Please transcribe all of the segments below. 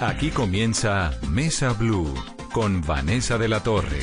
Aquí comienza Mesa Blue con Vanessa de la Torre.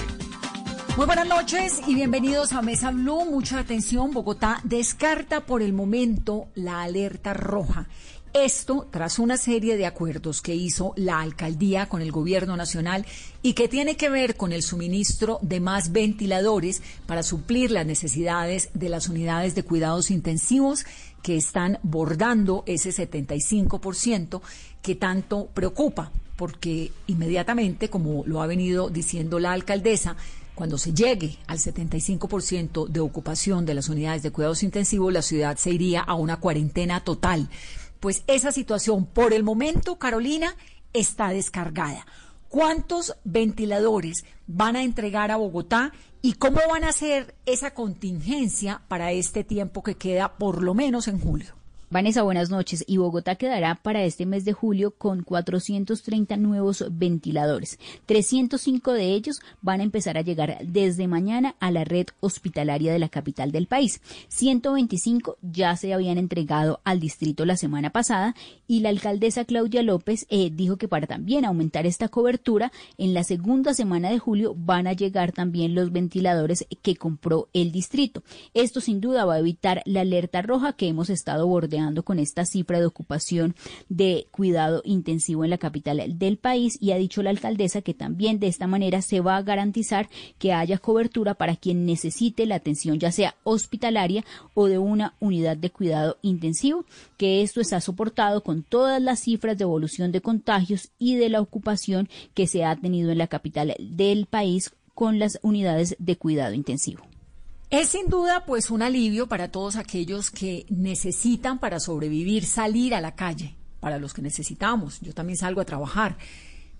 Muy buenas noches y bienvenidos a Mesa Blue. Mucha atención. Bogotá descarta por el momento la alerta roja. Esto tras una serie de acuerdos que hizo la alcaldía con el gobierno nacional y que tiene que ver con el suministro de más ventiladores para suplir las necesidades de las unidades de cuidados intensivos que están bordando ese 75% que tanto preocupa, porque inmediatamente, como lo ha venido diciendo la alcaldesa, cuando se llegue al 75% de ocupación de las unidades de cuidados intensivos, la ciudad se iría a una cuarentena total. Pues esa situación, por el momento, Carolina, está descargada. ¿Cuántos ventiladores van a entregar a Bogotá y cómo van a hacer esa contingencia para este tiempo que queda por lo menos en julio? Vanessa, buenas noches. Y Bogotá quedará para este mes de julio con 430 nuevos ventiladores. 305 de ellos van a empezar a llegar desde mañana a la red hospitalaria de la capital del país. 125 ya se habían entregado al distrito la semana pasada y la alcaldesa Claudia López eh, dijo que para también aumentar esta cobertura, en la segunda semana de julio van a llegar también los ventiladores que compró el distrito. Esto sin duda va a evitar la alerta roja que hemos estado bordeando con esta cifra de ocupación de cuidado intensivo en la capital del país y ha dicho la alcaldesa que también de esta manera se va a garantizar que haya cobertura para quien necesite la atención ya sea hospitalaria o de una unidad de cuidado intensivo, que esto está soportado con todas las cifras de evolución de contagios y de la ocupación que se ha tenido en la capital del país con las unidades de cuidado intensivo. Es sin duda pues un alivio para todos aquellos que necesitan para sobrevivir salir a la calle, para los que necesitamos. Yo también salgo a trabajar.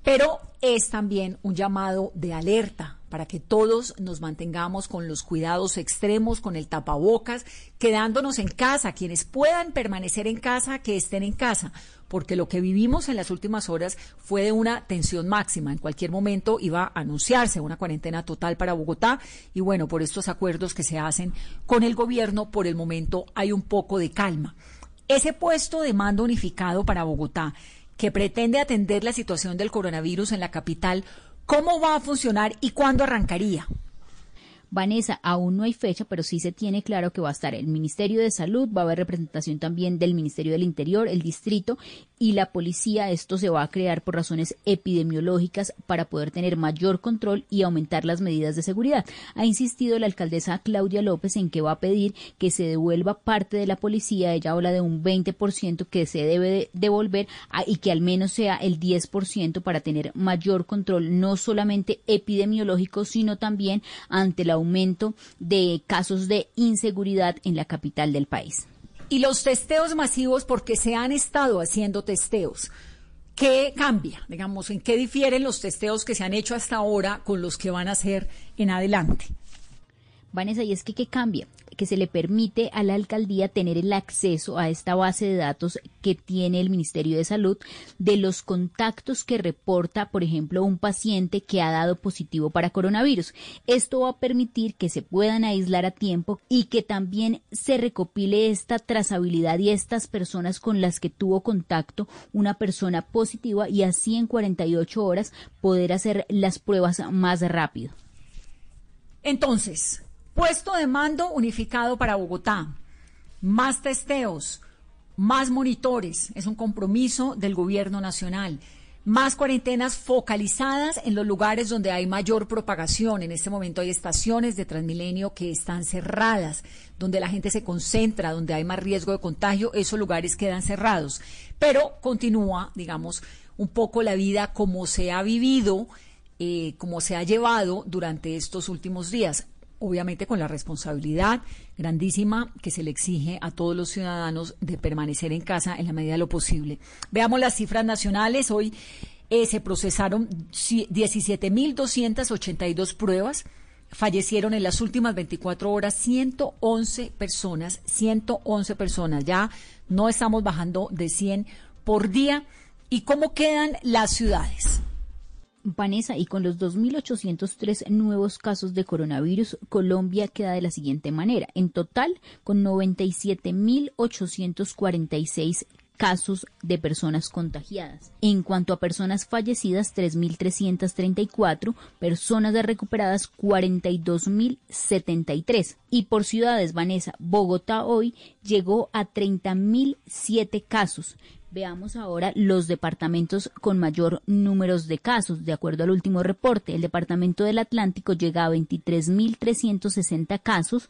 Pero es también un llamado de alerta para que todos nos mantengamos con los cuidados extremos, con el tapabocas, quedándonos en casa, quienes puedan permanecer en casa, que estén en casa, porque lo que vivimos en las últimas horas fue de una tensión máxima. En cualquier momento iba a anunciarse una cuarentena total para Bogotá y bueno, por estos acuerdos que se hacen con el gobierno, por el momento hay un poco de calma. Ese puesto de mando unificado para Bogotá que pretende atender la situación del coronavirus en la capital, ¿cómo va a funcionar y cuándo arrancaría? Vanessa, aún no hay fecha, pero sí se tiene claro que va a estar el Ministerio de Salud, va a haber representación también del Ministerio del Interior, el distrito y la policía. Esto se va a crear por razones epidemiológicas para poder tener mayor control y aumentar las medidas de seguridad. Ha insistido la alcaldesa Claudia López en que va a pedir que se devuelva parte de la policía. Ella habla de un 20% que se debe devolver y que al menos sea el 10% para tener mayor control, no solamente epidemiológico, sino también ante la aumento de casos de inseguridad en la capital del país. Y los testeos masivos, porque se han estado haciendo testeos. ¿Qué cambia? Digamos, ¿en qué difieren los testeos que se han hecho hasta ahora con los que van a hacer en adelante? Vanessa, y es que ¿qué cambia? que se le permite a la alcaldía tener el acceso a esta base de datos que tiene el Ministerio de Salud de los contactos que reporta, por ejemplo, un paciente que ha dado positivo para coronavirus. Esto va a permitir que se puedan aislar a tiempo y que también se recopile esta trazabilidad y estas personas con las que tuvo contacto una persona positiva y así en 48 horas poder hacer las pruebas más rápido. Entonces, Puesto de mando unificado para Bogotá. Más testeos, más monitores. Es un compromiso del gobierno nacional. Más cuarentenas focalizadas en los lugares donde hay mayor propagación. En este momento hay estaciones de Transmilenio que están cerradas, donde la gente se concentra, donde hay más riesgo de contagio. Esos lugares quedan cerrados. Pero continúa, digamos, un poco la vida como se ha vivido, eh, como se ha llevado durante estos últimos días obviamente con la responsabilidad grandísima que se le exige a todos los ciudadanos de permanecer en casa en la medida de lo posible. Veamos las cifras nacionales. Hoy eh, se procesaron 17.282 pruebas. Fallecieron en las últimas 24 horas 111 personas, 111 personas. Ya no estamos bajando de 100 por día. ¿Y cómo quedan las ciudades? Vanessa, y con los 2.803 nuevos casos de coronavirus, Colombia queda de la siguiente manera. En total, con 97.846 casos de personas contagiadas. En cuanto a personas fallecidas, 3.334, personas de recuperadas, 42.073. Y por ciudades, Vanessa, Bogotá hoy llegó a 30.007 casos. Veamos ahora los departamentos con mayor números de casos. De acuerdo al último reporte, el departamento del Atlántico llega a 23.360 casos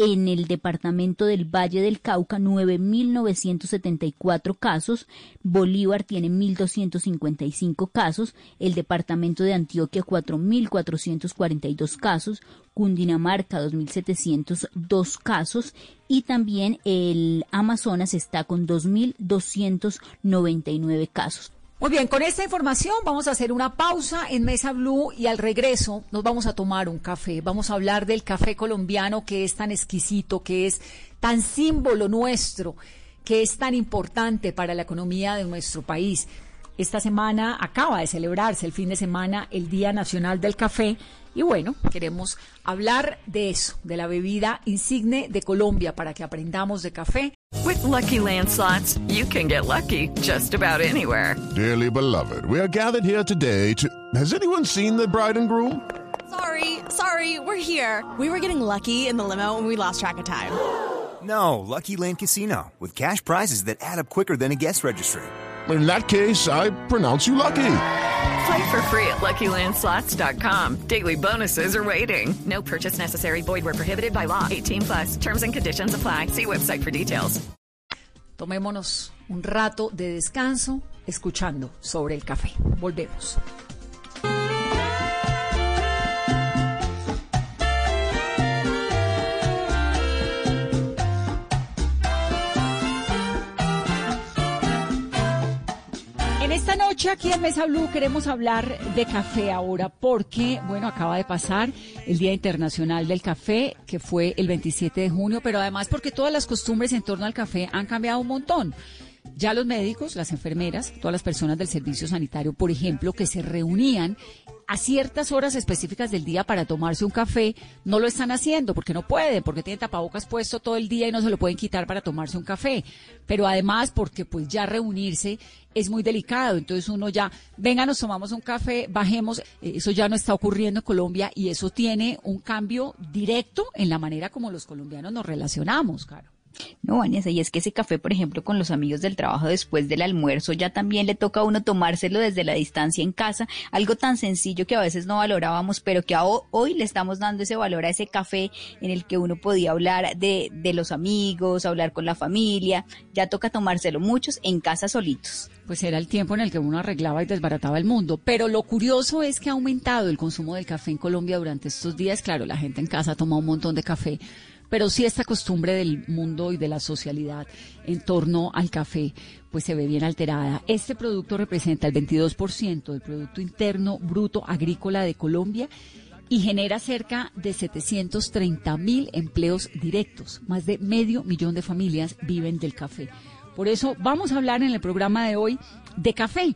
en el departamento del Valle del Cauca 9.974 casos, Bolívar tiene 1.255 casos, el departamento de Antioquia 4.442 casos, Cundinamarca 2.702 casos y también el Amazonas está con 2.299 casos. Muy bien, con esta información vamos a hacer una pausa en Mesa Blue y al regreso nos vamos a tomar un café. Vamos a hablar del café colombiano que es tan exquisito, que es tan símbolo nuestro, que es tan importante para la economía de nuestro país. Esta semana acaba de celebrarse el fin de semana el Día Nacional del Café y bueno, queremos hablar de eso, de la bebida insigne de Colombia para que aprendamos de café. With lucky landslots, you can get lucky just about anywhere. Dearly beloved, we are gathered here today to. Has anyone seen the bride and groom? Sorry, sorry, we're here. We were getting lucky in the limo and we lost track of time. No, Lucky Land Casino, with cash prizes that add up quicker than a guest registry. In that case, I pronounce you lucky. Play for free at LuckyLandSlots.com. Daily bonuses are waiting. No purchase necessary. Void where prohibited by law. 18 plus. Terms and conditions apply. See website for details. Tomémonos un rato de descanso escuchando sobre el café. Volvemos. Esta noche aquí en Mesa Blue queremos hablar de café ahora porque, bueno, acaba de pasar el Día Internacional del Café, que fue el 27 de junio, pero además porque todas las costumbres en torno al café han cambiado un montón. Ya los médicos, las enfermeras, todas las personas del servicio sanitario, por ejemplo, que se reunían a ciertas horas específicas del día para tomarse un café, no lo están haciendo porque no pueden, porque tienen tapabocas puesto todo el día y no se lo pueden quitar para tomarse un café. Pero además porque pues ya reunirse es muy delicado. Entonces uno ya, venga, nos tomamos un café, bajemos. Eh, Eso ya no está ocurriendo en Colombia y eso tiene un cambio directo en la manera como los colombianos nos relacionamos, claro. No, Vanessa, y es que ese café, por ejemplo, con los amigos del trabajo después del almuerzo, ya también le toca a uno tomárselo desde la distancia en casa, algo tan sencillo que a veces no valorábamos, pero que hoy le estamos dando ese valor a ese café en el que uno podía hablar de, de los amigos, hablar con la familia, ya toca tomárselo muchos en casa solitos. Pues era el tiempo en el que uno arreglaba y desbarataba el mundo. Pero lo curioso es que ha aumentado el consumo del café en Colombia durante estos días. Claro, la gente en casa toma un montón de café, pero sí esta costumbre del mundo y de la socialidad en torno al café pues se ve bien alterada. Este producto representa el 22% del Producto Interno Bruto Agrícola de Colombia y genera cerca de 730 mil empleos directos. Más de medio millón de familias viven del café. Por eso vamos a hablar en el programa de hoy de café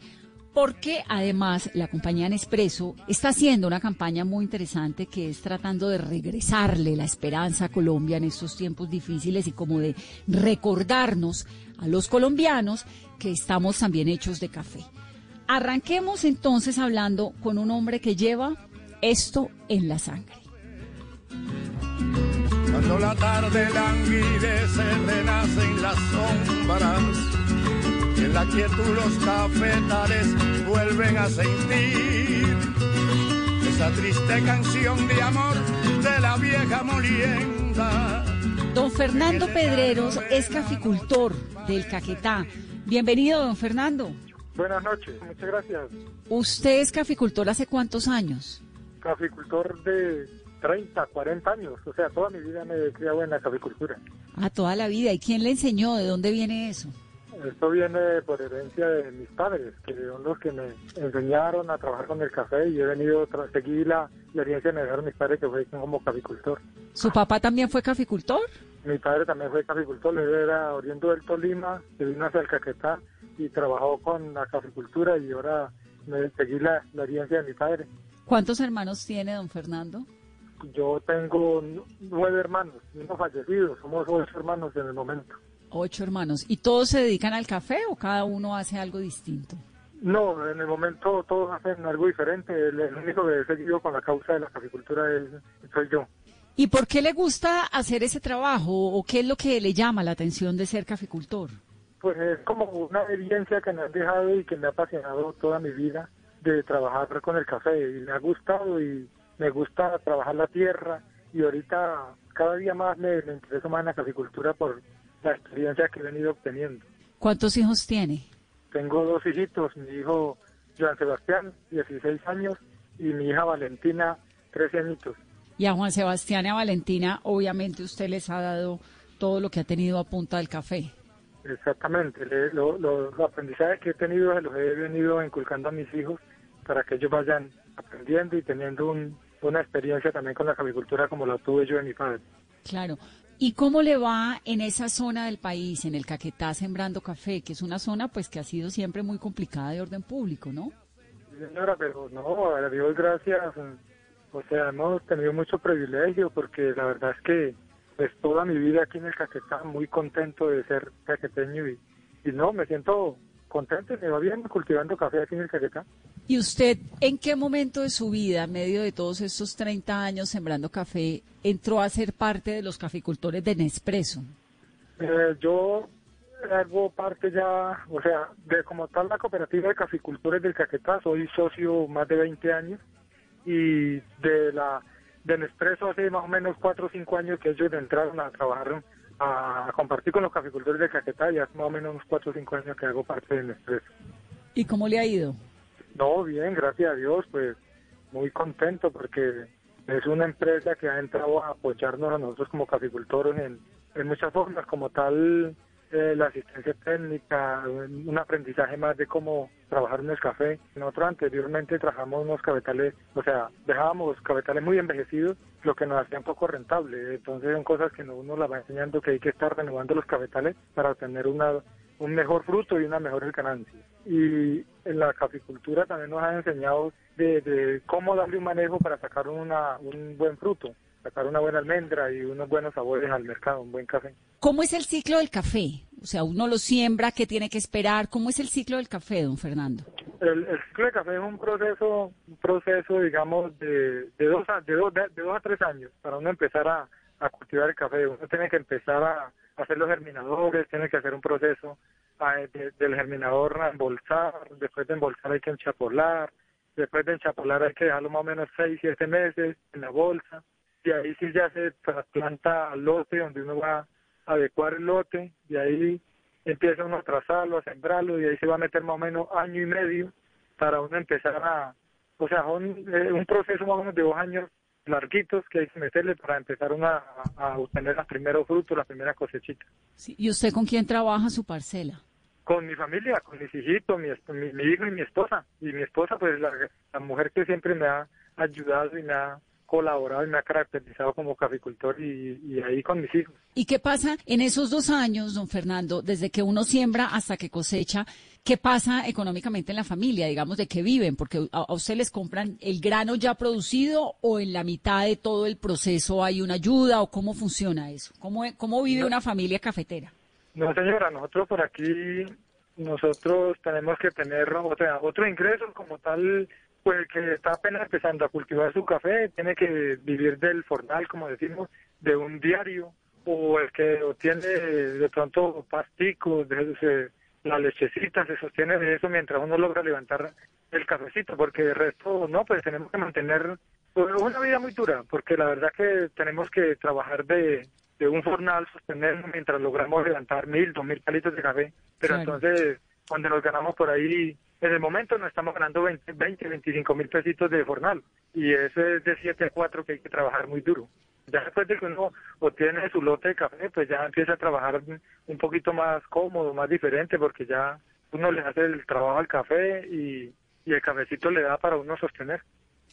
porque además la compañía Nespresso está haciendo una campaña muy interesante que es tratando de regresarle la esperanza a Colombia en estos tiempos difíciles y como de recordarnos a los colombianos que estamos también hechos de café. Arranquemos entonces hablando con un hombre que lleva esto en la sangre. Cuando la tarde languidece, renacen las sombras y en la quietud los cafetales vuelven a sentir esa triste canción de amor de la vieja molienda. Don Fernando Pedreros es caficultor del Caquetá. Bienvenido, don Fernando. Buenas noches, muchas gracias. ¿Usted es caficultor hace cuántos años? Caficultor de 30, 40 años. O sea, toda mi vida me he criado en la caficultura. Ah, toda la vida. ¿Y quién le enseñó? ¿De dónde viene eso? Esto viene por herencia de mis padres, que son los que me enseñaron a trabajar con el café y he venido a seguir la, la herencia que me dejaron mis padres, que fue como caficultor. ¿Su papá también fue caficultor? Mi padre también fue caficultor, él era oriundo del Tolima, se vino hacia el Caquetá y trabajó con la caficultura y ahora me seguí la, la herencia de mi padre. ¿Cuántos hermanos tiene don Fernando? Yo tengo nueve hermanos, uno fallecido, somos ocho hermanos en el momento. Ocho hermanos. ¿Y todos se dedican al café o cada uno hace algo distinto? No, en el momento todos hacen algo diferente. El, el único que he seguido con la causa de la caficultura es, soy yo. ¿Y por qué le gusta hacer ese trabajo o qué es lo que le llama la atención de ser caficultor? Pues es como una evidencia que me han dejado y que me ha apasionado toda mi vida de trabajar con el café y me ha gustado y me gusta trabajar la tierra y ahorita cada día más me, me interesa más en la caficultura por la experiencia que he venido obteniendo. ¿Cuántos hijos tiene? Tengo dos hijitos, mi hijo Joan Sebastián, 16 años, y mi hija Valentina, 13 añitos. Y a Juan Sebastián y a Valentina, obviamente usted les ha dado todo lo que ha tenido a punta del café. Exactamente, le- lo- los aprendizajes que he tenido los he venido inculcando a mis hijos para que ellos vayan aprendiendo y teniendo un- una experiencia también con la caficultura como la tuve yo de mi padre. Claro. ¿Y cómo le va en esa zona del país, en el Caquetá, sembrando café, que es una zona pues que ha sido siempre muy complicada de orden público, ¿no? Señora, pero no, a Dios gracias. O sea, hemos tenido mucho privilegio porque la verdad es que pues toda mi vida aquí en el Caquetá, muy contento de ser caqueteño y, y no, me siento contento me va bien cultivando café aquí en el Caquetá. ¿Y usted en qué momento de su vida, en medio de todos estos 30 años sembrando café, entró a ser parte de los caficultores de Nespresso? Eh, yo hago parte ya, o sea, de como tal la cooperativa de caficultores del Caquetá, soy socio más de 20 años y de la de Nespresso hace más o menos 4 o 5 años que ellos entraron a trabajar, a compartir con los caficultores del Caquetá y hace más o menos unos 4 o 5 años que hago parte de Nespresso. ¿Y cómo le ha ido? No, bien, gracias a Dios, pues muy contento porque es una empresa que ha entrado a apoyarnos a nosotros como caficultores en, en muchas formas, como tal eh, la asistencia técnica, un un aprendizaje más de cómo trabajar en el café. Nosotros anteriormente trabajamos unos cafetales, o sea, dejábamos cafetales muy envejecidos, lo que nos hacía un poco rentable. Entonces son cosas que uno las va enseñando que hay que estar renovando los cafetales para obtener una un mejor fruto y una mejor ganancia. Y en la caficultura también nos han enseñado de, de cómo darle un manejo para sacar una, un buen fruto, sacar una buena almendra y unos buenos sabores al mercado, un buen café. ¿Cómo es el ciclo del café? O sea, uno lo siembra, ¿qué tiene que esperar? ¿Cómo es el ciclo del café, don Fernando? El, el ciclo de café es un proceso, un proceso, digamos, de, de, dos, a, de, dos, de, de dos a tres años para uno empezar a, a cultivar el café. Uno tiene que empezar a, hacer los germinadores, tiene que hacer un proceso a- de- del germinador a embolsar, después de embolsar hay que enchapolar, después de enchapolar hay que dejarlo más o menos seis, siete meses en la bolsa, y ahí sí ya se trasplanta al lote donde uno va a adecuar el lote, y ahí empieza uno a trazarlo, a sembrarlo, y ahí se va a meter más o menos año y medio para uno empezar a, o sea, un, eh, un proceso más o menos de dos años larguitos que hay que meterle para empezar una, a, a obtener los primeros frutos, las primeras cosechitas. Sí, ¿Y usted con quién trabaja su parcela? Con mi familia, con mis hijitos, mi, mi, mi hijo y mi esposa. Y mi esposa, pues la, la mujer que siempre me ha ayudado y me ha colaborado y me ha caracterizado como caficultor y, y ahí con mis hijos. ¿Y qué pasa en esos dos años, don Fernando, desde que uno siembra hasta que cosecha? ¿Qué pasa económicamente en la familia? Digamos, ¿de qué viven? Porque a, a usted les compran el grano ya producido o en la mitad de todo el proceso hay una ayuda o cómo funciona eso? ¿Cómo, cómo vive una familia cafetera? No, señora, nosotros por aquí, nosotros tenemos que tener o sea, otro ingreso como tal, pues que está apenas empezando a cultivar su café, tiene que vivir del fornal, como decimos, de un diario, o el que obtiene de pronto pasticos, de, de- la lechecita, se sostiene de eso mientras uno logra levantar el cafecito, porque el resto, no, pues tenemos que mantener pues, una vida muy dura, porque la verdad que tenemos que trabajar de, de un fornal, sostenernos mientras logramos levantar mil, dos mil palitos de café, pero Claro. entonces cuando nos ganamos por ahí en el momento nos estamos ganando 20, 20 25 mil pesitos de jornal y eso es de 7 a 4 que hay que trabajar muy duro. Ya después de que uno obtiene su lote de café, pues ya empieza a trabajar un poquito más cómodo, más diferente, porque ya uno le hace el trabajo al café y, y el cafecito le da para uno sostener.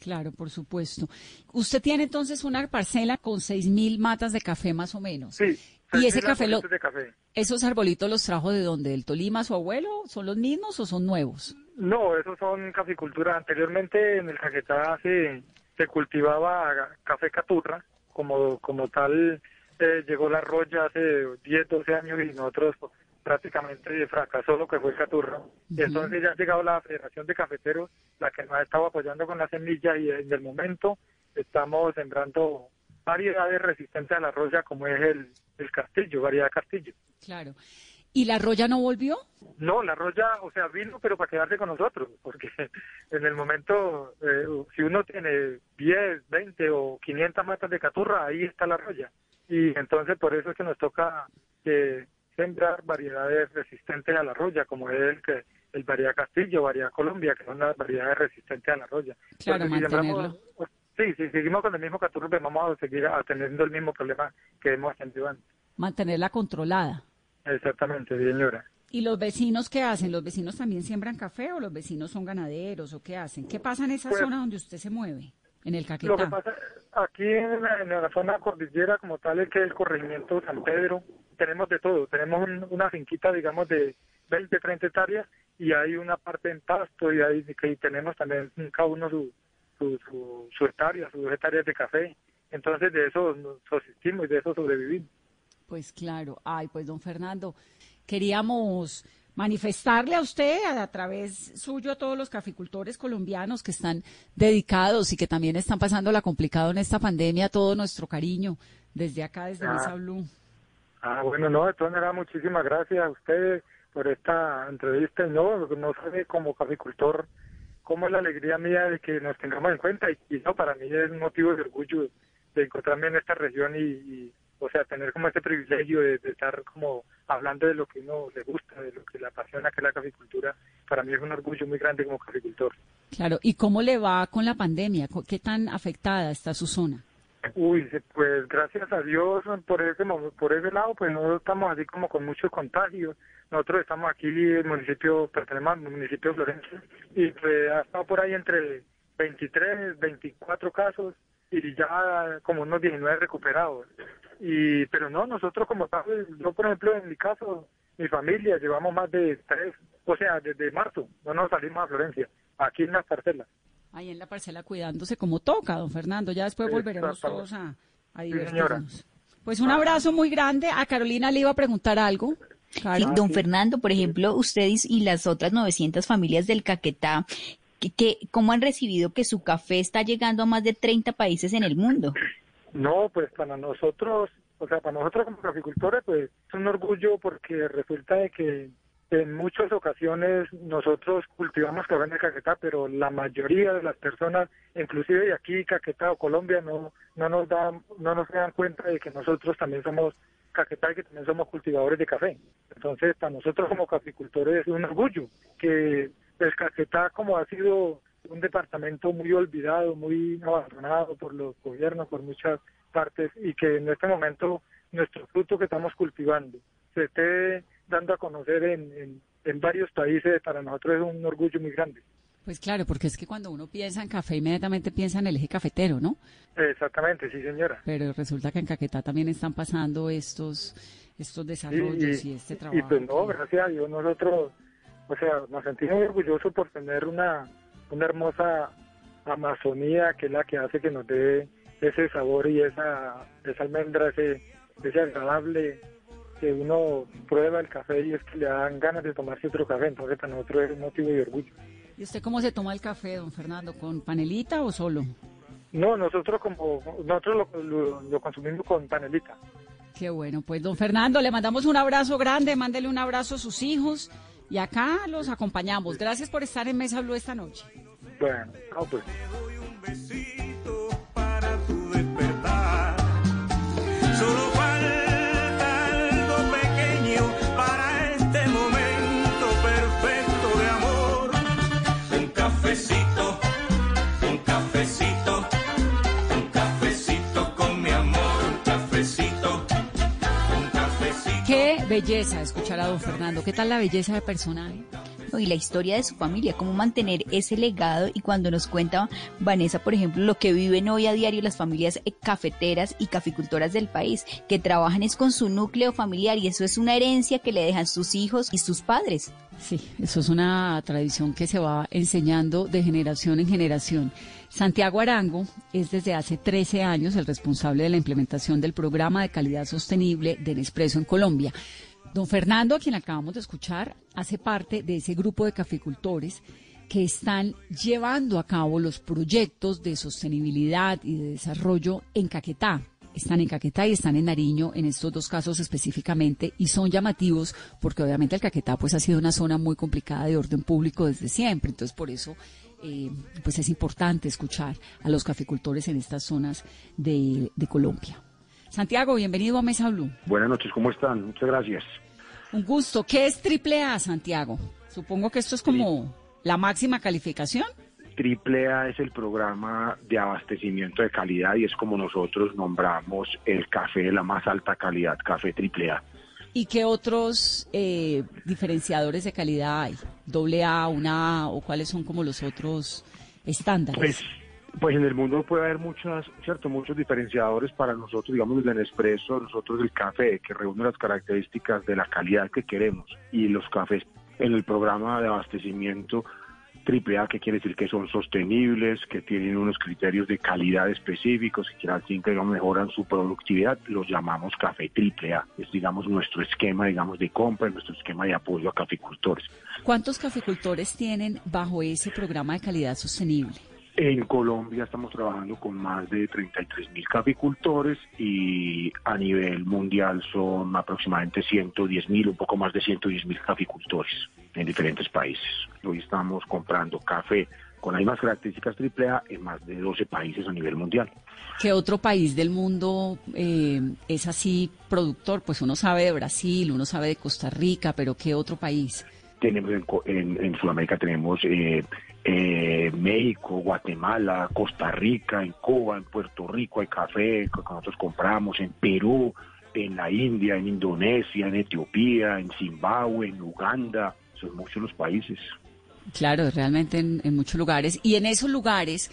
Claro, por supuesto. Usted tiene entonces una parcela con seis mil matas de café más o menos. Sí. Y ese café, lo, de café. ¿esos arbolitos los trajo de dónde? ¿Del Tolima, su abuelo? ¿Son los mismos o son nuevos? No, esos son caficultura. Anteriormente en el Caquetá se, se cultivaba café caturra, como, como tal eh, llegó la roya hace 10, 12 años y nosotros prácticamente fracasó lo que fue Caturra. Y entonces ya ha llegado la Federación de Cafeteros, la que nos ha estado apoyando con la semilla y en el momento estamos sembrando variedades resistentes a la roya como es el, el castillo, variedad castillo. Claro. ¿Y la roya no volvió? No, la roya, o sea, vino pero para quedarse con nosotros, porque en el momento, eh, si uno tiene 10, 20 o 500 matas de caturra, ahí está la roya. Y entonces por eso es que nos toca que sembrar variedades resistentes a la roya, como es el que el variedad Castillo, variedad Colombia, que son las variedades resistentes a la roya. Claro, sí, si seguimos con el mismo caturro, pues vamos a seguir teniendo el mismo problema que hemos tenido antes. Mantenerla controlada. Exactamente, señora. ¿Y los vecinos qué hacen? ¿Los vecinos también siembran café o los vecinos son ganaderos o qué hacen? ¿Qué pasa en esa pues zona donde usted se mueve? En el Caquetá. Lo que pasa aquí en la, en la zona cordillera como tal es que el corregimiento San Pedro tenemos de todo. Tenemos una finquita, digamos, de 20, 30 hectáreas y hay una parte en pasto y ahí que tenemos también cada uno su, su, su, su hectárea, sus hectáreas de café. Entonces de eso nos subsistimos y de eso sobrevivimos. Pues claro. Ay, pues don Fernando, queríamos manifestarle a usted a, través suyo a todos los caficultores colombianos que están dedicados y que también están pasando la complicado en esta pandemia, todo nuestro cariño desde acá, desde Ah. Mesa Blue. Ah, bueno, no, de todas maneras, muchísimas gracias a ustedes por esta entrevista. No, no sabe como caficultor cómo es la alegría mía de que nos tengamos en cuenta. Y, no, para mí es un motivo de orgullo de encontrarme en esta región y, o sea, tener como este privilegio de, estar como hablando de lo que uno le gusta, de lo que le apasiona, que es la caficultura. Para mí es un orgullo muy grande como caficultor. Claro, ¿y cómo le va con la pandemia? ¿Qué tan afectada está su zona? Uy, pues gracias a Dios por ese por ese lado, pues no estamos así como con muchos contagios. Nosotros estamos aquí, el municipio, pertenecemos al municipio de Florencia, y pues ha estado por ahí entre 23, 24 casos y ya como unos 19 recuperados. Y pero no, nosotros como tal, yo por ejemplo en mi caso, mi familia llevamos más de tres, o sea, desde marzo no nos salimos a Florencia, aquí en las parcelas. Ahí en la parcela cuidándose como toca, don Fernando. Ya después volveremos todos a, a Sí, divertirnos. Pues un abrazo muy grande. A Carolina le iba a preguntar algo. Sí, Caro. don Fernando, por ejemplo, ustedes y las otras 900 familias del Caquetá, que, que- ¿cómo han recibido que su café está llegando a más de 30 países en el mundo? No, pues para nosotros, o sea, para nosotros como caficultores, pues es un orgullo porque resulta de que en muchas ocasiones nosotros cultivamos café en el Caquetá, pero la mayoría de las personas, inclusive de aquí, Caquetá o Colombia, no, no nos dan, no nos dan cuenta de que nosotros también somos Caquetá y que también somos cultivadores de café. Entonces, para nosotros como caficultores es un orgullo que el Caquetá, como ha sido un departamento muy olvidado, muy abandonado por los gobiernos, por muchas partes, y que en este momento nuestro fruto que estamos cultivando se esté dando a conocer en, en, en varios países, para nosotros es un orgullo muy grande. Pues claro, porque es que cuando uno piensa en café, inmediatamente piensa en el eje cafetero, ¿no? Exactamente, sí, señora. Pero resulta que en Caquetá también están pasando estos, estos desarrollos y, este trabajo. Y pues no, gracias a Dios nosotros, o sea, nos sentimos muy orgullosos por tener una, una hermosa Amazonía que es la que hace que nos dé ese sabor y esa, esa almendra, ese, ese agradable que uno prueba el café y es que le dan ganas de tomarse otro café, entonces para nosotros es un motivo de orgullo. ¿Y usted cómo se toma el café, don Fernando? ¿Con panelita o solo? No, nosotros como nosotros lo, lo, lo consumimos con panelita. Qué bueno, pues don Fernando, le mandamos un abrazo grande, mándele un abrazo a sus hijos y acá los acompañamos. Gracias por estar en Mesa Blue esta noche. Bueno, no, pues. Belleza escuchar a don Fernando. ¿Qué tal la belleza de personaje? y la historia de su familia, cómo mantener ese legado y cuando nos cuenta Vanessa, por ejemplo, lo que viven hoy a diario las familias eh, cafeteras y caficultoras del país, que trabajan es con su núcleo familiar y eso es una herencia que le dejan sus hijos y sus padres. Sí, eso es una tradición que se va enseñando de generación en generación. Santiago Arango es desde hace 13 años el responsable de la implementación del programa de calidad sostenible de Nespresso en Colombia. Don Fernando, a quien acabamos de escuchar, hace parte de ese grupo de caficultores que están llevando a cabo los proyectos de sostenibilidad y de desarrollo en Caquetá. Están en Caquetá y están en Nariño en estos dos casos específicamente y son llamativos porque obviamente el Caquetá pues ha sido una zona muy complicada de orden público desde siempre. Entonces por eso eh, pues es importante escuchar a los caficultores en estas zonas de Colombia. Santiago, bienvenido a Mesa Blue. Buenas noches, ¿cómo están? Muchas gracias. Un gusto. ¿Qué es Triple A, Santiago? Supongo que esto es como la máxima calificación. Triple A es el programa de abastecimiento de calidad y es como nosotros nombramos el café de la más alta calidad, café Triple A. ¿Y qué otros eh, diferenciadores de calidad hay? ¿Doble A, una A o cuáles son como los otros estándares? Pues pues en el mundo puede haber muchas, cierto, muchos diferenciadores para nosotros, digamos, el Nespresso, nosotros el café, que reúne las características de la calidad que queremos. Y los cafés en el programa de abastecimiento AAA, que quiere decir que son sostenibles, que tienen unos criterios de calidad específicos, que al fin que mejoran su productividad, los llamamos café AAA. Es, digamos, nuestro esquema, digamos, de compra, nuestro esquema de apoyo a caficultores. ¿Cuántos caficultores tienen bajo ese programa de calidad sostenible? En Colombia estamos trabajando con más de 33 mil caficultores y a nivel mundial son aproximadamente 110 mil, un poco más de 110 mil caficultores en diferentes países. Hoy estamos comprando café con las mismas características AAA en más de 12 países a nivel mundial. ¿Qué otro país del mundo eh, es así productor? Pues uno sabe de Brasil, uno sabe de Costa Rica, pero ¿qué otro país? Tenemos en, Sudamérica tenemos eh, eh, México, Guatemala, Costa Rica, en Cuba, en Puerto Rico hay café que nosotros compramos, en Perú, en la India, en Indonesia, en Etiopía, en Zimbabue, en Uganda, son muchos los países. Claro, realmente en, en muchos lugares. Y en esos lugares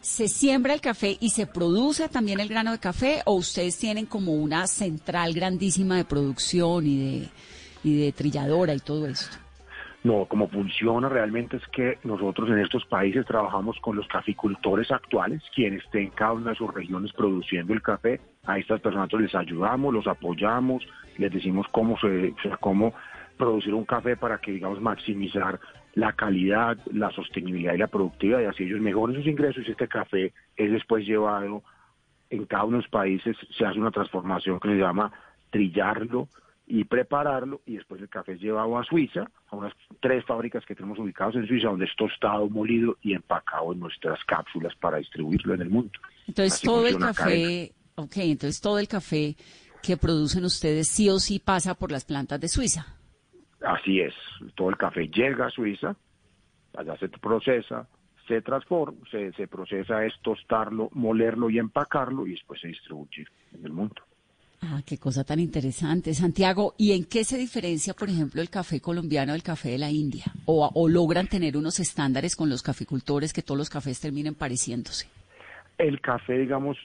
se siembra el café y se produce también el grano de café o ustedes tienen como una central grandísima de producción y de, y de trilladora y todo esto. No, como funciona realmente es que nosotros en estos países trabajamos con los caficultores actuales, quienes estén en cada una de sus regiones produciendo el café. A estas personas les ayudamos, los apoyamos, les decimos cómo se, cómo producir un café para que digamos maximizar la calidad, la sostenibilidad y la productividad y así ellos mejoren sus ingresos y este café es después llevado en cada uno de los países se hace una transformación que se llama trillarlo y prepararlo y después el café es llevado a Suiza, a unas tres fábricas que tenemos ubicadas en Suiza, donde es tostado, molido y empacado en nuestras cápsulas para distribuirlo en el mundo. Entonces todo el café, ok, entonces todo el café que producen ustedes sí o sí pasa por las plantas de Suiza. Así es, todo el café llega a Suiza, allá se procesa, se transforma, se, se procesa es tostarlo, molerlo y empacarlo y después se distribuye en el mundo. Ah, qué cosa tan interesante, Santiago. ¿Y en qué se diferencia, por ejemplo, el café colombiano del café de la India? ¿O, logran tener unos estándares con los caficultores que todos los cafés terminen pareciéndose? El café, digamos,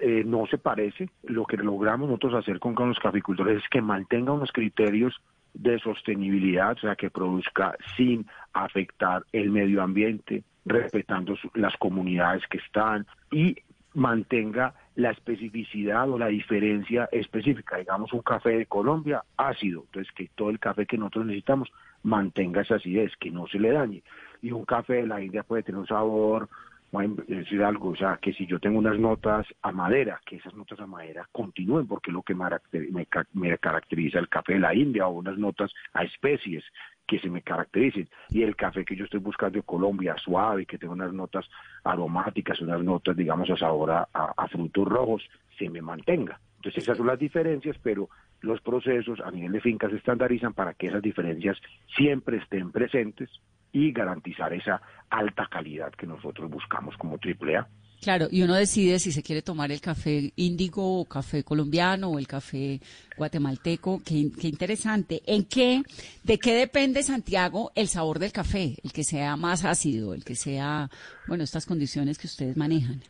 eh, no se parece. Lo que logramos nosotros hacer con, los caficultores es que mantenga unos criterios de sostenibilidad, o sea, que produzca sin afectar el medio ambiente, respetando las comunidades que están y mantenga la especificidad o la diferencia específica. Digamos, un café de Colombia ácido, entonces que todo el café que nosotros necesitamos mantenga esa acidez, que no se le dañe. Y un café de la India puede tener un sabor, voy decir algo, o sea, que si yo tengo unas notas a madera, que esas notas a madera continúen, porque es lo que me caracteriza el café de la India, o unas notas a especies que se me caractericen. Y el café que yo estoy buscando de Colombia, suave, que tenga unas notas aromáticas, unas notas, digamos, a sabor a, frutos rojos, se me mantenga. Entonces esas son las diferencias, pero los procesos a nivel de fincas se estandarizan para que esas diferencias siempre estén presentes y garantizar esa alta calidad que nosotros buscamos como AAA. Claro, y uno decide si se quiere tomar el café índigo o café colombiano o el café guatemalteco. Qué, interesante. ¿En qué, de qué depende, Santiago, el sabor del café? El que sea más ácido, el que sea, bueno, estas condiciones que ustedes manejan.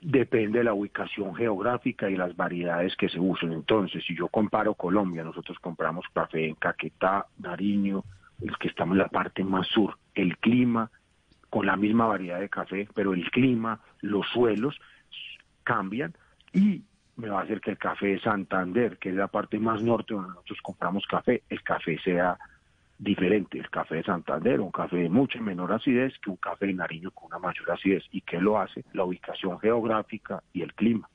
Depende de la ubicación geográfica y las variedades que se usen. Entonces, si yo comparo Colombia, nosotros compramos café en Caquetá, Nariño, el que estamos en la parte más sur. El clima, con la misma variedad de café, pero el clima, los suelos cambian y me va a hacer que el café de Santander, que es la parte más norte donde nosotros compramos café, el café sea diferente. El café de Santander, un café de mucha menor acidez que un café de Nariño con una mayor acidez. ¿Y qué lo hace? La ubicación geográfica y el clima,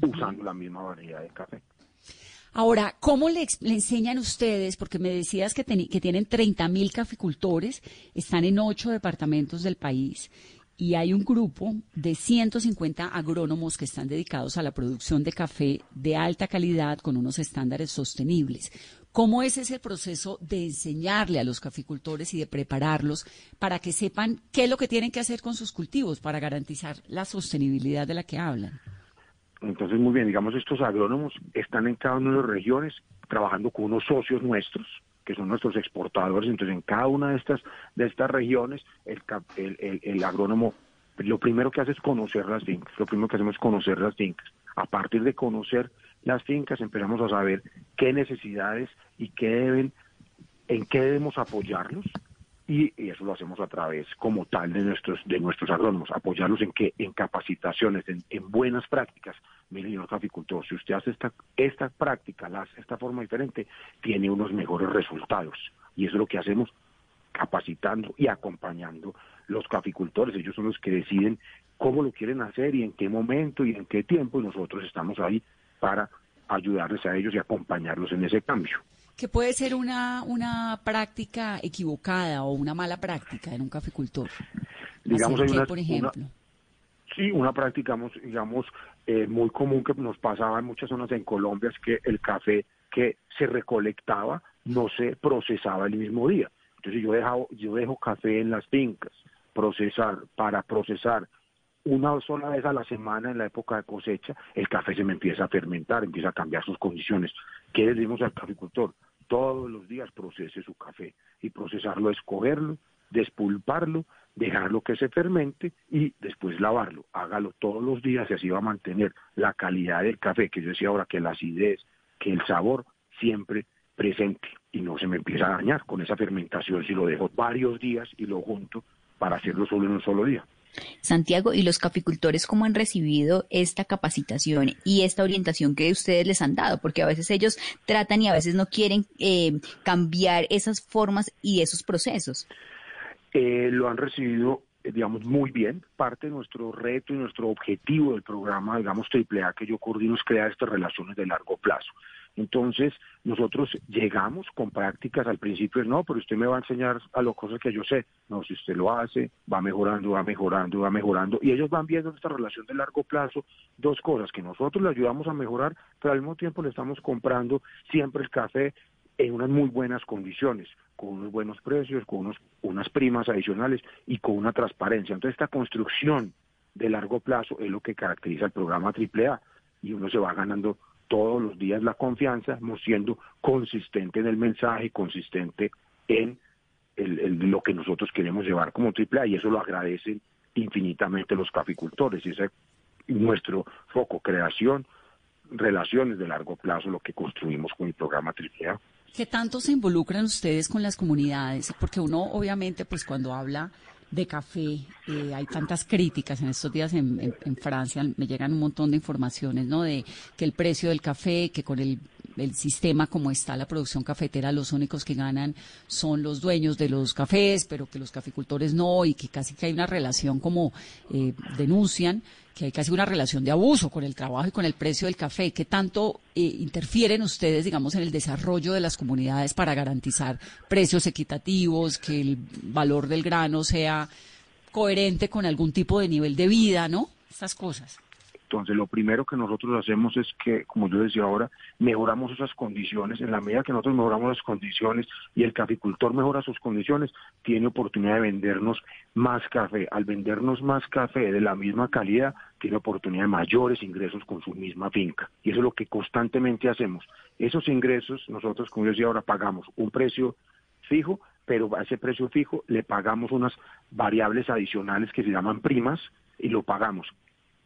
usando la misma variedad de café. Ahora, ¿cómo le, enseñan ustedes? Porque me decías que, que tienen 30 mil caficultores, están en ocho departamentos del país y hay un grupo de 150 agrónomos que están dedicados a la producción de café de alta calidad con unos estándares sostenibles. ¿Cómo es ese proceso de enseñarle a los caficultores y de prepararlos para que sepan qué es lo que tienen que hacer con sus cultivos para garantizar la sostenibilidad de la que hablan? Entonces, muy bien, digamos, estos agrónomos están en cada una de las regiones trabajando con unos socios nuestros, que son nuestros exportadores. Entonces, en cada una de estas, de estas regiones, el, el, el, agrónomo lo primero que hace es conocer las fincas. Lo primero que hacemos es conocer las fincas. A partir de conocer las fincas, empezamos a saber qué necesidades y qué deben, en qué debemos apoyarlos y, eso lo hacemos a través como tal de nuestros de nuestros agrónomos, apoyarlos en que en capacitaciones, en, buenas prácticas. Mire, señor caficultor, si usted hace esta esta práctica, la hace esta forma diferente, tiene unos mejores resultados. Y eso es lo que hacemos capacitando y acompañando los caficultores, ellos son los que deciden cómo lo quieren hacer y en qué momento y en qué tiempo y nosotros estamos ahí para ayudarles a ellos y acompañarlos en ese cambio que puede ser una, una práctica equivocada o una mala práctica en un caficultor. Digamos, hay por ejemplo. sí, una práctica, digamos, eh, muy común que nos pasaba en muchas zonas en Colombia es que el café que se recolectaba no se procesaba el mismo día. Entonces yo dejo, yo dejo café en las fincas, procesar, para procesar una sola vez a la semana en la época de cosecha, el café se me empieza a fermentar, empieza a cambiar sus condiciones. ¿Qué le decimos al caficultor? Todos los días procese su café y procesarlo es cogerlo, despulparlo, dejarlo que se fermente y después lavarlo. Hágalo todos los días y así va a mantener la calidad del café, que yo decía ahora que la acidez, que el sabor siempre presente y no se me empieza a dañar con esa fermentación si lo dejo varios días y lo junto para hacerlo solo en un solo día. Santiago, ¿y los caficultores cómo han recibido esta capacitación y esta orientación que ustedes les han dado? Porque a veces ellos tratan y a veces no quieren eh, cambiar esas formas y esos procesos. Eh, lo han recibido eh, digamos, muy bien. Parte de nuestro reto y nuestro objetivo del programa, digamos, AAA que yo coordino es crear estas relaciones de largo plazo. Entonces, nosotros llegamos con prácticas al principio, no, pero usted me va a enseñar a las cosas que yo sé. No, si usted lo hace, va mejorando, va mejorando, va mejorando. Y ellos van viendo esta relación de largo plazo, dos cosas, que nosotros le ayudamos a mejorar, pero al mismo tiempo le estamos comprando siempre el café en unas muy buenas condiciones, con unos buenos precios, con unos, unas primas adicionales y con una transparencia. Entonces, esta construcción de largo plazo es lo que caracteriza el programa AAA y uno se va ganando todos los días la confianza, siendo consistente en el mensaje, consistente en lo que nosotros queremos llevar como AAA y eso lo agradecen infinitamente los caficultores. Ese es nuestro foco, creación, relaciones de largo plazo, lo que construimos con el programa AAA. ¿Qué tanto se involucran ustedes con las comunidades? Porque uno obviamente pues cuando habla de café. Eh, hay tantas críticas en estos días en, en, Francia, me llegan un montón de informaciones, ¿no? De que el precio del café, que con el, el, sistema como está la producción cafetera, los únicos que ganan son los dueños de los cafés, pero que los caficultores no, y que casi que hay una relación como eh, denuncian que hay casi una relación de abuso con el trabajo y con el precio del café. ¿Qué tanto eh, interfieren ustedes, digamos, en el desarrollo de las comunidades para garantizar precios equitativos, que el valor del grano sea coherente con algún tipo de nivel de vida, ¿no? Estas cosas. Entonces, lo primero que nosotros hacemos es que, como yo decía ahora, mejoramos esas condiciones. En la medida que nosotros mejoramos las condiciones y el caficultor mejora sus condiciones, tiene oportunidad de vendernos más café. Al vendernos más café de la misma calidad, tiene oportunidad de mayores ingresos con su misma finca. Y eso es lo que constantemente hacemos. Esos ingresos, nosotros, como yo decía ahora, pagamos un precio fijo, pero a ese precio fijo le pagamos unas variables adicionales que se llaman primas y lo pagamos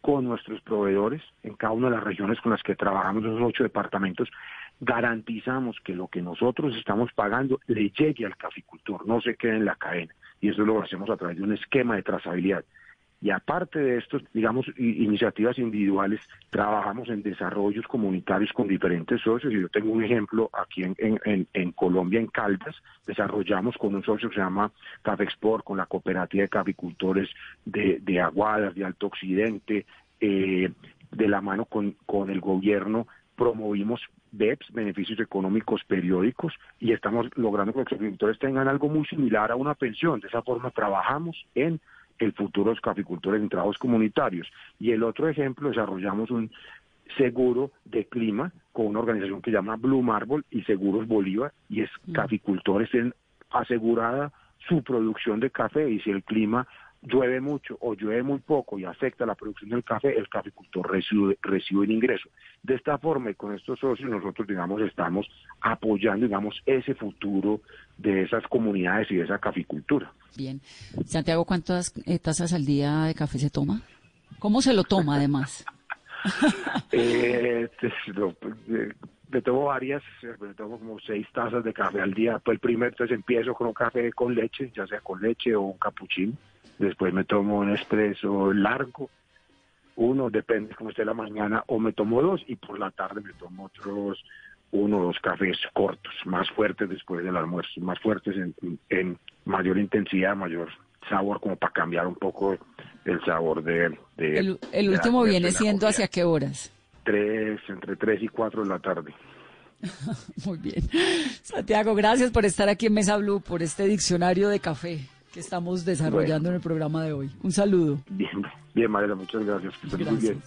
con nuestros proveedores en cada una de las regiones con las que trabajamos, esos ocho departamentos, garantizamos que lo que nosotros estamos pagando le llegue al caficultor, no se quede en la cadena. Y eso lo hacemos a través de un esquema de trazabilidad. Y aparte de estos, digamos, iniciativas individuales, trabajamos en desarrollos comunitarios con diferentes socios. Y yo tengo un ejemplo aquí en, en, Colombia, en Caldas, desarrollamos con un socio que se llama Café Export, con la cooperativa de caficultores de, de Aguadas, de Alto Occidente, eh, de la mano con, con el gobierno, promovimos BEPS, beneficios económicos periódicos, y estamos logrando que los agricultores tengan algo muy similar a una pensión. De esa forma trabajamos en el futuro de los caficultores en trabajos comunitarios. Y el otro ejemplo, desarrollamos un seguro de clima con una organización que se llama Blue Marble y Seguros Bolívar, y es mm. caficultores en asegurada su producción de café y si el clima llueve mucho o llueve muy poco y afecta la producción del café, el caficultor recibe, recibe un ingreso. De esta forma y con estos socios nosotros, digamos, estamos apoyando, digamos, ese futuro de esas comunidades y de esa caficultura. Bien. Santiago, ¿cuántas eh, tazas al día de café se toma? ¿Cómo se lo toma, además? eh, pues, eh, me tomo varias, me tomo como seis tazas de café al día. Pues el primer, entonces empiezo con un café con leche, ya sea con leche o un capuchino. Después me tomo un espresso largo, uno, depende cómo esté la mañana, o me tomo dos y por la tarde me tomo otros uno o dos cafés cortos, más fuertes después del almuerzo, más fuertes en, mayor intensidad, mayor sabor, como para cambiar un poco el sabor de... el, último viene siendo hacia qué horas? Tres, entre tres y cuatro de la tarde. Muy bien. Santiago, gracias por estar aquí en Mesa Blue, por este diccionario de café que estamos desarrollando en el programa de hoy. Un saludo. Bien, bien, Mariela, muchas gracias. Que muy bien.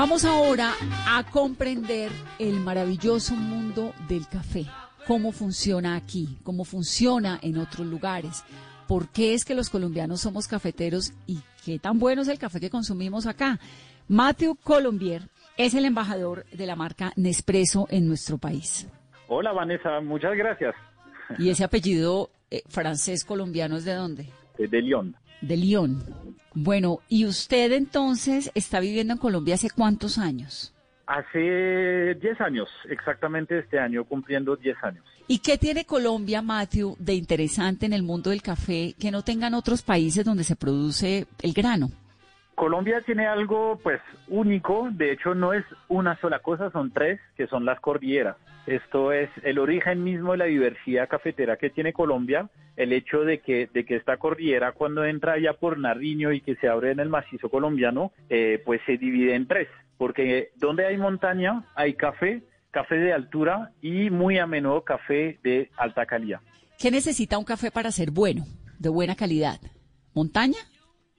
Vamos ahora a comprender el maravilloso mundo del café, cómo funciona aquí, cómo funciona en otros lugares, por qué es que los colombianos somos cafeteros y qué tan bueno es el café que consumimos acá. Matthew Colombier es el embajador de la marca Nespresso en nuestro país. Hola Vanessa, muchas gracias. ¿Y ese apellido eh, francés colombiano es de dónde? De Lyon. De Lyon. Bueno, ¿y usted entonces está viviendo en Colombia hace cuántos años? Hace 10 años, exactamente este año, cumpliendo 10 años. ¿Y qué tiene Colombia, Matthew, de interesante en el mundo del café que no tengan otros países donde se produce el grano? Colombia tiene algo pues único, de hecho no es una sola cosa, son tres, que son las cordilleras. Esto es el origen mismo de la diversidad cafetera que tiene Colombia, el hecho de que, de que esta cordillera cuando entra ya por Nariño y que se abre en el macizo colombiano, eh, pues se divide en tres, porque donde hay montaña hay café, café de altura y muy a menudo café de alta calidad. ¿Qué necesita un café para ser bueno, de buena calidad? ¿Montaña?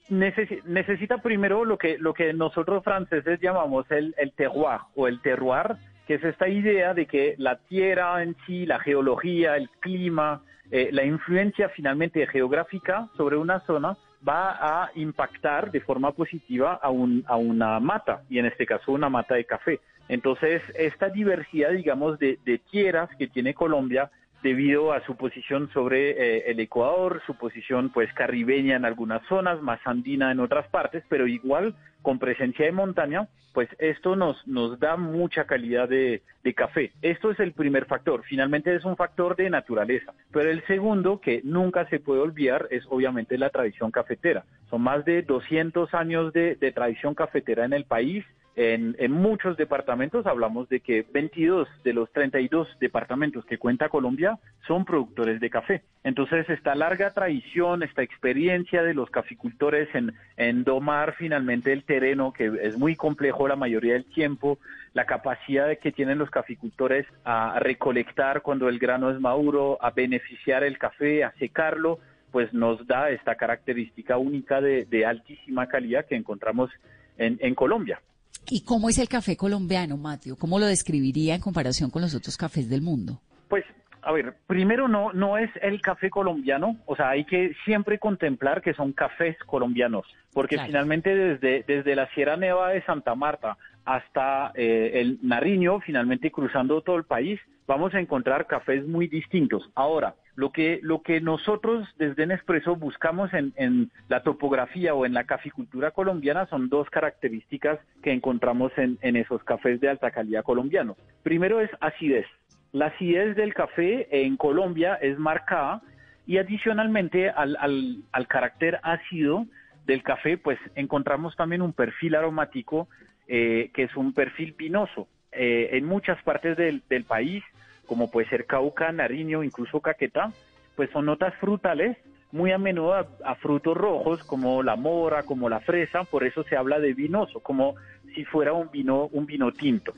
necesita primero lo que, lo que nosotros franceses llamamos el, el terroir o el terroir, que es esta idea de que la tierra en sí, la geología, el clima, eh, la influencia finalmente geográfica sobre una zona va a impactar de forma positiva a, un, a una mata, y en este caso una mata de café. Entonces, esta diversidad, digamos, de, de tierras que tiene Colombia debido a su posición sobre eh, el Ecuador, su posición pues caribeña en algunas zonas, más andina en otras partes, pero igual con presencia de montaña, pues esto nos, nos da mucha calidad de, café. Esto es el primer factor, finalmente es un factor de naturaleza, pero el segundo que nunca se puede olvidar es obviamente la tradición cafetera. Son más de 200 años de tradición cafetera en el país, en, muchos departamentos hablamos de que 22 de los 32 departamentos que cuenta Colombia son productores de café. Entonces, esta larga tradición, esta experiencia de los caficultores en, en domar finalmente el terreno, que es muy complejo la mayoría del tiempo, la capacidad que tienen los caficultores a recolectar cuando el grano es maduro, a beneficiar el café, a secarlo, pues nos da esta característica única de, de altísima calidad que encontramos en, en Colombia. ¿Y cómo es el café colombiano, Mateo? ¿Cómo lo describiría en comparación con los otros cafés del mundo? Pues, a ver, primero no, no es el café colombiano, o sea, hay que siempre contemplar que son cafés colombianos, porque claro. finalmente desde, desde la Sierra Nevada de Santa Marta hasta eh, el Nariño, finalmente cruzando todo el país, vamos a encontrar cafés muy distintos. Ahora, lo que, lo que nosotros desde Nespresso buscamos en, la topografía o en la caficultura colombiana son dos características que encontramos en, esos cafés de alta calidad colombianos. Primero es acidez. La acidez del café en Colombia es marcada y adicionalmente al, al, al carácter ácido del café, pues encontramos también un perfil aromático eh, que es un perfil vinoso. Eh, en muchas partes del país como puede ser Cauca, Nariño, incluso Caquetá, pues son notas frutales, muy a menudo a, a, frutos rojos como la mora, como la fresa, por eso se habla de vinoso, como si fuera un vino, un vino tinto.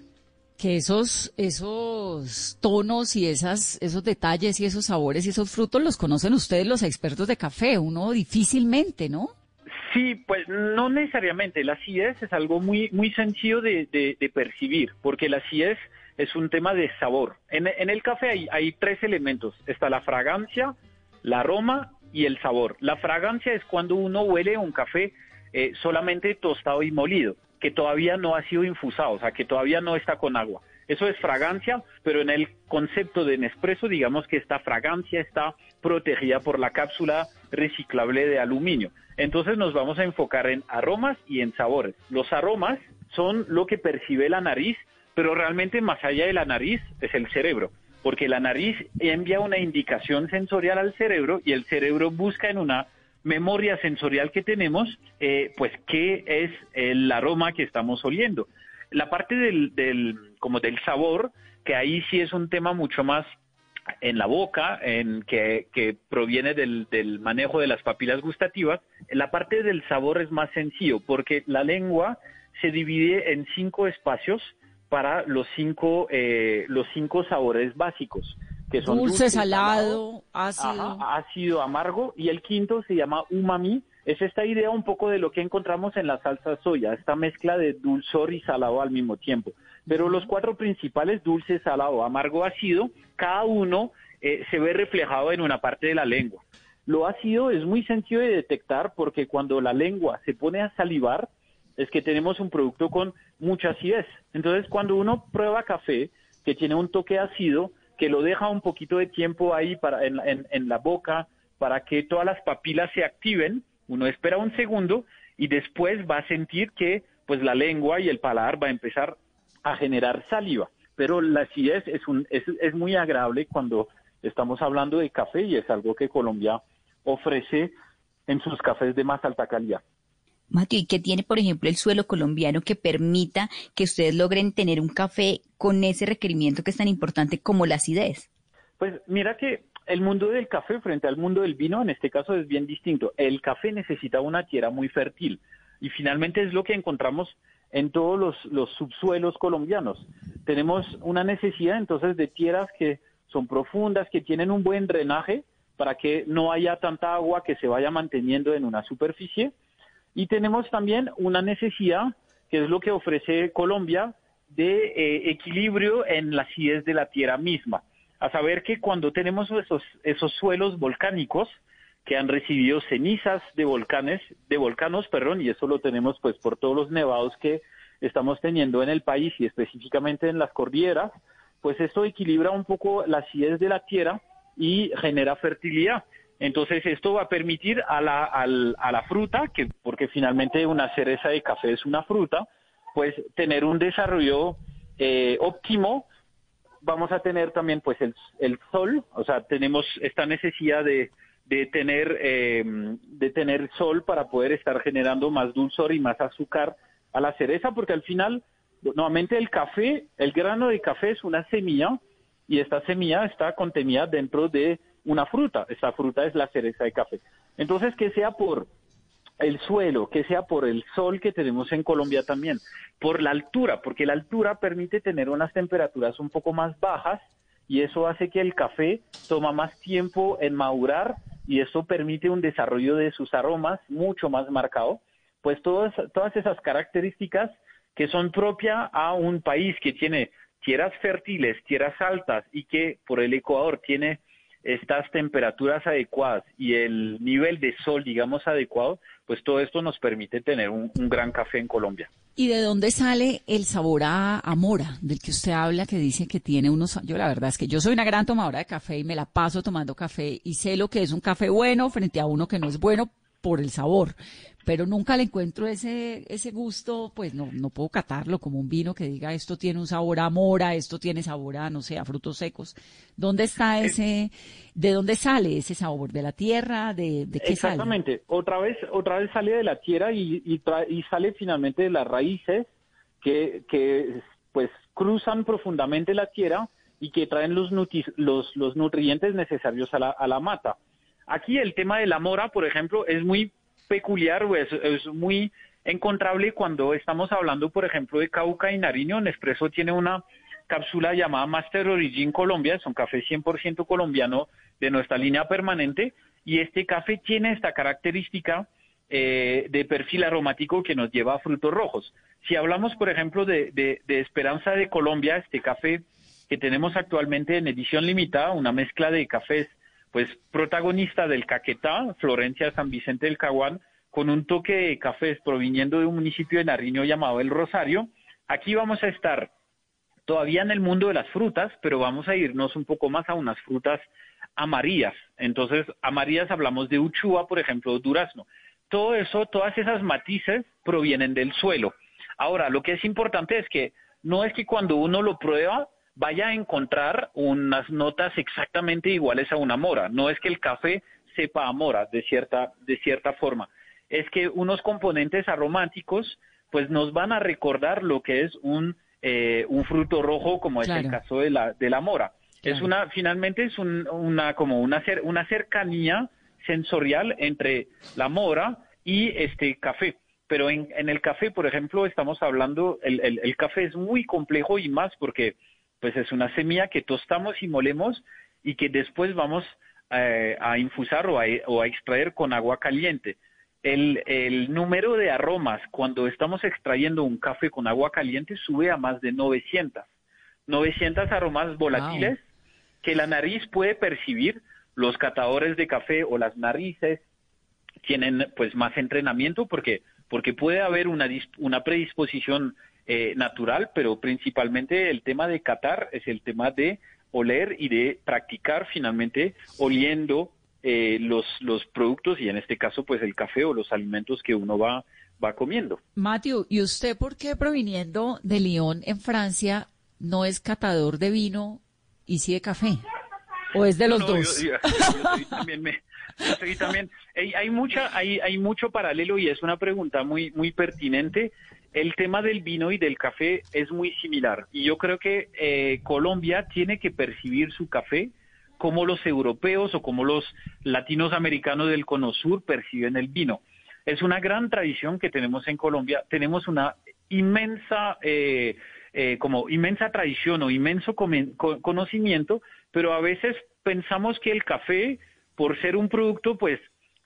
Que esos, esos tonos y esas, esos detalles y esos sabores y esos frutos los conocen ustedes los expertos de café, uno difícilmente, ¿no? Sí, pues no necesariamente. La acidez es algo muy, muy sencillo de, de, de percibir, porque la acidez es un tema de sabor. En, el café hay, hay, tres elementos. Está la fragancia, la aroma y el sabor. La fragancia es cuando uno huele un café eh, solamente tostado y molido, que todavía no ha sido infusado, o sea, que todavía no está con agua. Eso es fragancia, pero en el concepto de Nespresso, digamos que esta fragancia está protegida por la cápsula reciclable de aluminio. Entonces nos vamos a enfocar en aromas y en sabores. Los aromas son lo que percibe la nariz pero realmente más allá de la nariz es el cerebro, porque la nariz envía una indicación sensorial al cerebro y el cerebro busca en una memoria sensorial que tenemos, eh, pues qué es el aroma que estamos oliendo. La parte del, del, como del sabor, que ahí sí es un tema mucho más en la boca, en que, que proviene del, del, manejo de las papilas gustativas, la parte del sabor es más sencillo, porque la lengua se divide en cinco espacios para los cinco, eh, los cinco sabores básicos, que son dulce, dulce salado, ácido. Ajá, ácido, amargo, y el quinto se llama umami. Es esta idea un poco de lo que encontramos en la salsa soya, esta mezcla de dulzor y salado al mismo tiempo. Pero los cuatro principales, dulce, salado, amargo, ácido, cada uno eh, se ve reflejado en una parte de la lengua. Lo ácido es muy sencillo de detectar porque cuando la lengua se pone a salivar, es que tenemos un producto con mucha acidez. Entonces, cuando uno prueba café que tiene un toque ácido, que lo deja un poquito de tiempo ahí para, en, en, en la boca para que todas las papilas se activen, uno espera un segundo y después va a sentir que pues la lengua y el paladar va a empezar a generar saliva. Pero la acidez es, un, es, es muy agradable cuando estamos hablando de café y es algo que Colombia ofrece en sus cafés de más alta calidad. Mateo, ¿y qué tiene, por ejemplo, el suelo colombiano que permita que ustedes logren tener un café con ese requerimiento que es tan importante como la acidez? Pues mira que el mundo del café frente al mundo del vino en este caso es bien distinto. El café necesita una tierra muy fértil y finalmente es lo que encontramos en todos los, los subsuelos colombianos. Tenemos una necesidad entonces de tierras que son profundas, que tienen un buen drenaje para que no haya tanta agua que se vaya manteniendo en una superficie y tenemos también una necesidad, que es lo que ofrece Colombia, de eh, equilibrio en la acidez de la tierra misma. A saber que cuando tenemos esos, esos suelos volcánicos que han recibido cenizas de volcanes, de volcanos, perdón, y eso lo tenemos pues por todos los nevados que estamos teniendo en el país y específicamente en las cordilleras, pues esto equilibra un poco la acidez de la tierra y genera fertilidad. Entonces esto va a permitir a la, a la fruta, que porque finalmente una cereza de café es una fruta, pues tener un desarrollo eh, óptimo. Vamos a tener también pues el, el, sol, o sea, tenemos esta necesidad de, de tener eh, de tener sol para poder estar generando más dulzor y más azúcar a la cereza, porque al final, nuevamente el café, el grano de café es una semilla y esta semilla está contenida dentro de una fruta. Esta fruta es la cereza de café. Entonces, que sea por el suelo, que sea por el sol que tenemos en Colombia también, por la altura, porque la altura permite tener unas temperaturas un poco más bajas y eso hace que el café toma más tiempo en madurar y eso permite un desarrollo de sus aromas mucho más marcado. Pues todas, todas esas características que son propias a un país que tiene tierras fértiles, tierras altas y que por el Ecuador tiene estas temperaturas adecuadas y el nivel de sol, digamos, adecuado, pues todo esto nos permite tener un, gran café en Colombia. ¿Y de dónde sale el sabor a, mora del que usted habla, que dice que tiene unos... Yo la verdad es que yo soy una gran tomadora de café y me la paso tomando café y sé lo que es un café bueno frente a uno que no es bueno por el sabor pero nunca le encuentro ese, ese gusto, pues no, no puedo catarlo como un vino que diga esto tiene un sabor a mora, esto tiene sabor a, no sé, a frutos secos. ¿Dónde está eh, ese, de dónde sale ese sabor? ¿De la tierra? ¿De, de qué Exactamente. Otra vez, otra vez sale de la tierra y, y, y sale finalmente de las raíces que, que pues cruzan profundamente la tierra y que traen los, los, los nutrientes necesarios a la, a la mata. Aquí el tema de la mora, por ejemplo, es muy peculiar o es, muy encontrable cuando estamos hablando, por ejemplo, de Cauca y Nariño. Nespresso tiene una cápsula llamada Master Origin Colombia, es un café 100% colombiano de nuestra línea permanente, y este café tiene esta característica eh, de perfil aromático que nos lleva a frutos rojos. Si hablamos, por ejemplo, de, de, Esperanza de Colombia, este café que tenemos actualmente en edición limitada, una mezcla de cafés pues protagonista del Caquetá, Florencia San Vicente del Caguán, con un toque de cafés proviniendo de un municipio de Nariño llamado El Rosario. Aquí vamos a estar todavía en el mundo de las frutas, pero vamos a irnos un poco más a unas frutas amarillas. Entonces, amarillas hablamos de uchua, por ejemplo, durazno. Todo eso, todas esas matices provienen del suelo. Ahora, lo que es importante es que no es que cuando uno lo prueba vaya a encontrar unas notas exactamente iguales a una mora. No es que el café sepa a mora de cierta, de cierta forma. Es que unos componentes aromáticos pues nos van a recordar lo que es un, eh, un fruto rojo como es el caso de la, de la mora. Es una, finalmente es una, como una, una cercanía sensorial entre la mora y este café. Pero en, en el café, por ejemplo, estamos hablando, el, el, el café es muy complejo y más porque pues es una semilla que tostamos y molemos y que después vamos eh, a infusar o a, extraer con agua caliente. El, el, número de aromas cuando estamos extrayendo un café con agua caliente sube a más de 900. 900 aromas volátiles que la nariz puede percibir. Los catadores de café o las narices tienen pues más entrenamiento porque, porque puede haber una, una predisposición eh, natural, pero principalmente el tema de catar es el tema de oler y de practicar finalmente oliendo eh, los, los productos y en este caso pues el café o los alimentos que uno va, va comiendo. Matthew, ¿y usted por qué proviniendo de Lyon en Francia no es catador de vino y sí de café? ¿O es de los dos? también también, hay, mucha, hay, hay mucho paralelo y es una pregunta muy, muy pertinente el tema del vino y del café es muy similar. Y yo creo que eh, Colombia tiene que percibir su café como los europeos o como los latinos americanos del Cono Sur perciben el vino. Es una gran tradición que tenemos en Colombia. Tenemos una inmensa, eh, eh, como inmensa tradición o inmenso conocimiento, pero a veces pensamos que el café, por ser un producto, pues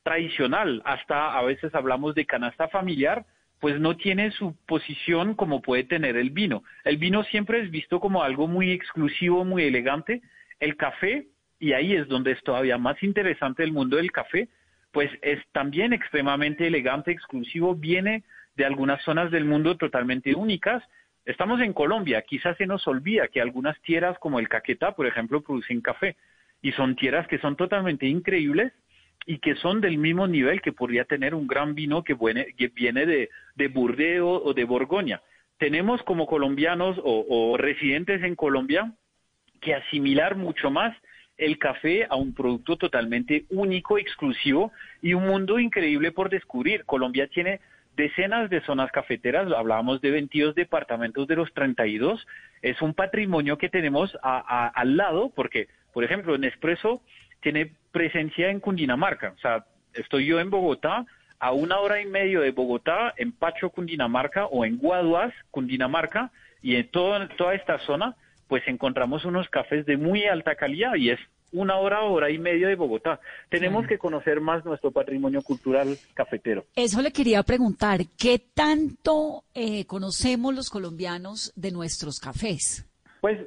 tradicional, hasta a veces hablamos de canasta familiar, pues no tiene su posición como puede tener el vino. El vino siempre es visto como algo muy exclusivo, muy elegante. El café, y ahí es donde es todavía más interesante el mundo del café, pues es también extremadamente elegante, exclusivo, viene de algunas zonas del mundo totalmente únicas. Estamos en Colombia, quizás se nos olvida que algunas tierras como el Caquetá, por ejemplo, producen café y son tierras que son totalmente increíbles y que son del mismo nivel que podría tener un gran vino que, viene, de, de Burdeos o de Borgoña. Tenemos como colombianos o, residentes en Colombia que asimilar mucho más el café a un producto totalmente único, exclusivo y un mundo increíble por descubrir. Colombia tiene decenas de zonas cafeteras, hablábamos de 22 departamentos de los 32, es un patrimonio que tenemos a- al lado, porque, por ejemplo, Nespresso tiene presencia en Cundinamarca, o sea, estoy yo en Bogotá, a una hora y medio de Bogotá, en Pacho, Cundinamarca, o en Guaduas, Cundinamarca, y en toda, toda esta zona, pues encontramos unos cafés de muy alta calidad, y es una hora, hora y media de Bogotá. Tenemos que conocer más nuestro patrimonio cultural cafetero. Eso le quería preguntar, ¿qué tanto eh, conocemos los colombianos de nuestros cafés? Pues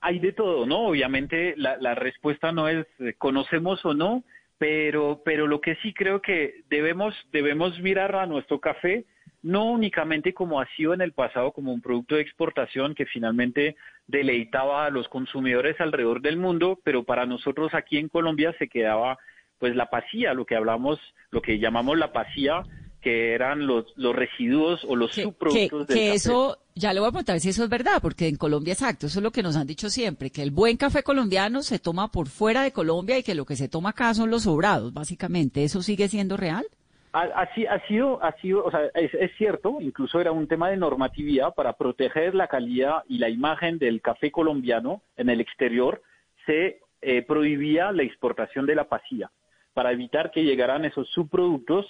hay de todo, ¿no? Obviamente la, la respuesta no es eh, conocemos o no, pero, pero lo que sí creo que debemos, debemos mirar a nuestro café no únicamente como ha sido en el pasado, como un producto de exportación que finalmente deleitaba a los consumidores alrededor del mundo, pero para nosotros aquí en Colombia se quedaba pues la pasía, lo que hablamos, lo que llamamos la pasía, que eran los, los residuos o los Que, subproductos que del café. eso, ya le voy a preguntar si eso es verdad, porque en Colombia, exacto, eso es lo que nos han dicho siempre, que el buen café colombiano se toma por fuera de Colombia y que lo que se toma acá son los sobrados, básicamente. ¿Eso sigue siendo real? Ha, ha si- ha sido, ha sido, o sea, es, es cierto, incluso era un tema de normatividad para proteger la calidad y la imagen del café colombiano en el exterior, se eh, prohibía la exportación de la pasilla para evitar que llegaran esos subproductos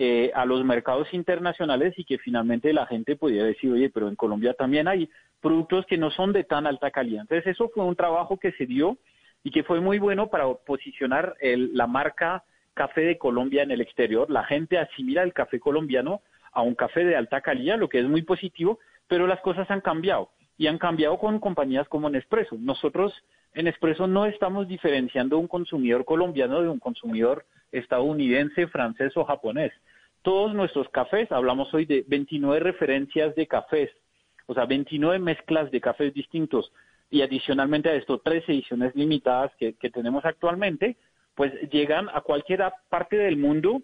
eh, a los mercados internacionales y que finalmente la gente pudiera decir, oye, pero en Colombia también hay productos que no son de tan alta calidad. Entonces eso fue un trabajo que se dio y que fue muy bueno para posicionar el- la marca café de Colombia en el exterior. La gente asimila el café colombiano a un café de alta calidad, lo que es muy positivo, pero las cosas han cambiado y han cambiado con compañías como Nespresso. Nosotros en Nespresso no estamos diferenciando un consumidor colombiano de un consumidor estadounidense, francés o japonés. Todos nuestros cafés, hablamos hoy de 29 referencias de cafés, o sea, 29 mezclas de cafés distintos y adicionalmente a esto tres ediciones limitadas que, tenemos actualmente, pues llegan a cualquier parte del mundo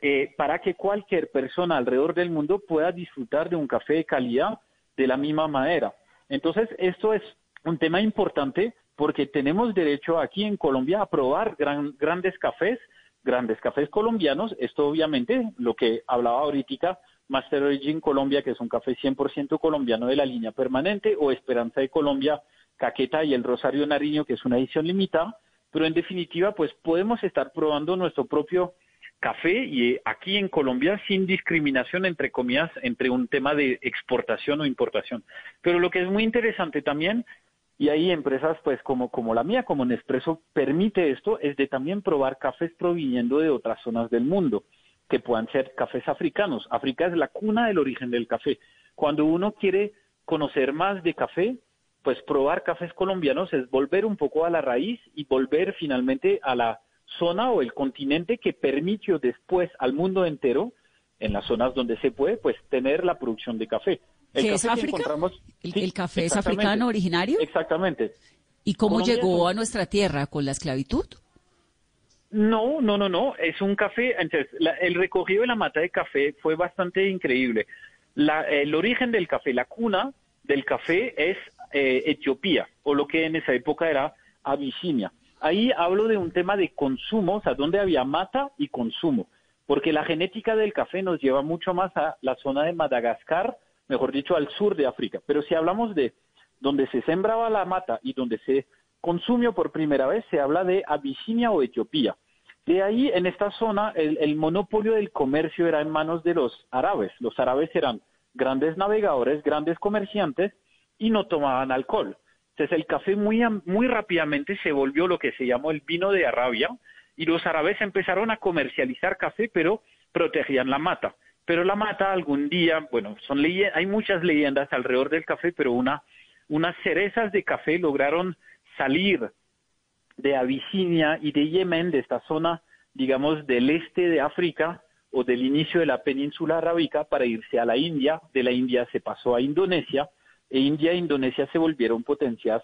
eh, para que cualquier persona alrededor del mundo pueda disfrutar de un café de calidad de la misma manera. Entonces, esto es un tema importante porque tenemos derecho aquí en Colombia a probar gran- grandes cafés, grandes cafés colombianos. Esto obviamente, lo que hablaba ahorita, Master Origin Colombia, que es un café 100% colombiano de la línea permanente, o Esperanza de Colombia, Caqueta y el Rosario Nariño, que es una edición limitada. Pero en definitiva, pues podemos estar probando nuestro propio café y eh, aquí en Colombia sin discriminación entre comillas entre un tema de exportación o importación. Pero lo que es muy interesante también y hay empresas pues como como la mía, como Nespresso permite esto es de también probar cafés proviniendo de otras zonas del mundo que puedan ser cafés africanos. África es la cuna del origen del café. Cuando uno quiere conocer más de café, pues probar cafés colombianos es volver un poco a la raíz y volver finalmente a la zona o el continente que permitió después al mundo entero, en las zonas donde se puede, pues tener la producción de café. El ¿Qué es café que África? encontramos- ¿El, Sí, el café es africano originario? Exactamente. ¿Y cómo Colombia es llegó a nuestra tierra? ¿Con la esclavitud? No, no, no, no. Es un café. Entonces, la- el recogido de la mata de café fue bastante increíble. La- el origen del café, la cuna del café es eh, Etiopía, o lo que en esa época era Abisinia. Ahí hablo de un tema de consumo, o sea, donde había mata y consumo, porque la genética del café nos lleva mucho más a la zona de Madagascar, mejor dicho, al sur de África. Pero si hablamos de donde se sembraba la mata y donde se consumió por primera vez, se habla de Abisinia o Etiopía. De ahí, en esta zona, el, monopolio del comercio era en manos de los árabes. Los árabes eran grandes navegadores, grandes comerciantes y no tomaban alcohol. Entonces el café muy, muy rápidamente se volvió lo que se llamó el vino de Arabia y los árabes empezaron a comercializar café, pero protegían la mata. Pero la mata algún día, bueno, son hay muchas leyendas alrededor del café, pero una, unas cerezas de café lograron salir de Abisinia y de Yemen, de esta zona, digamos, del este de África o del inicio de la península arábica para irse a la India. De la India se pasó a Indonesia e India e Indonesia se volvieron potencias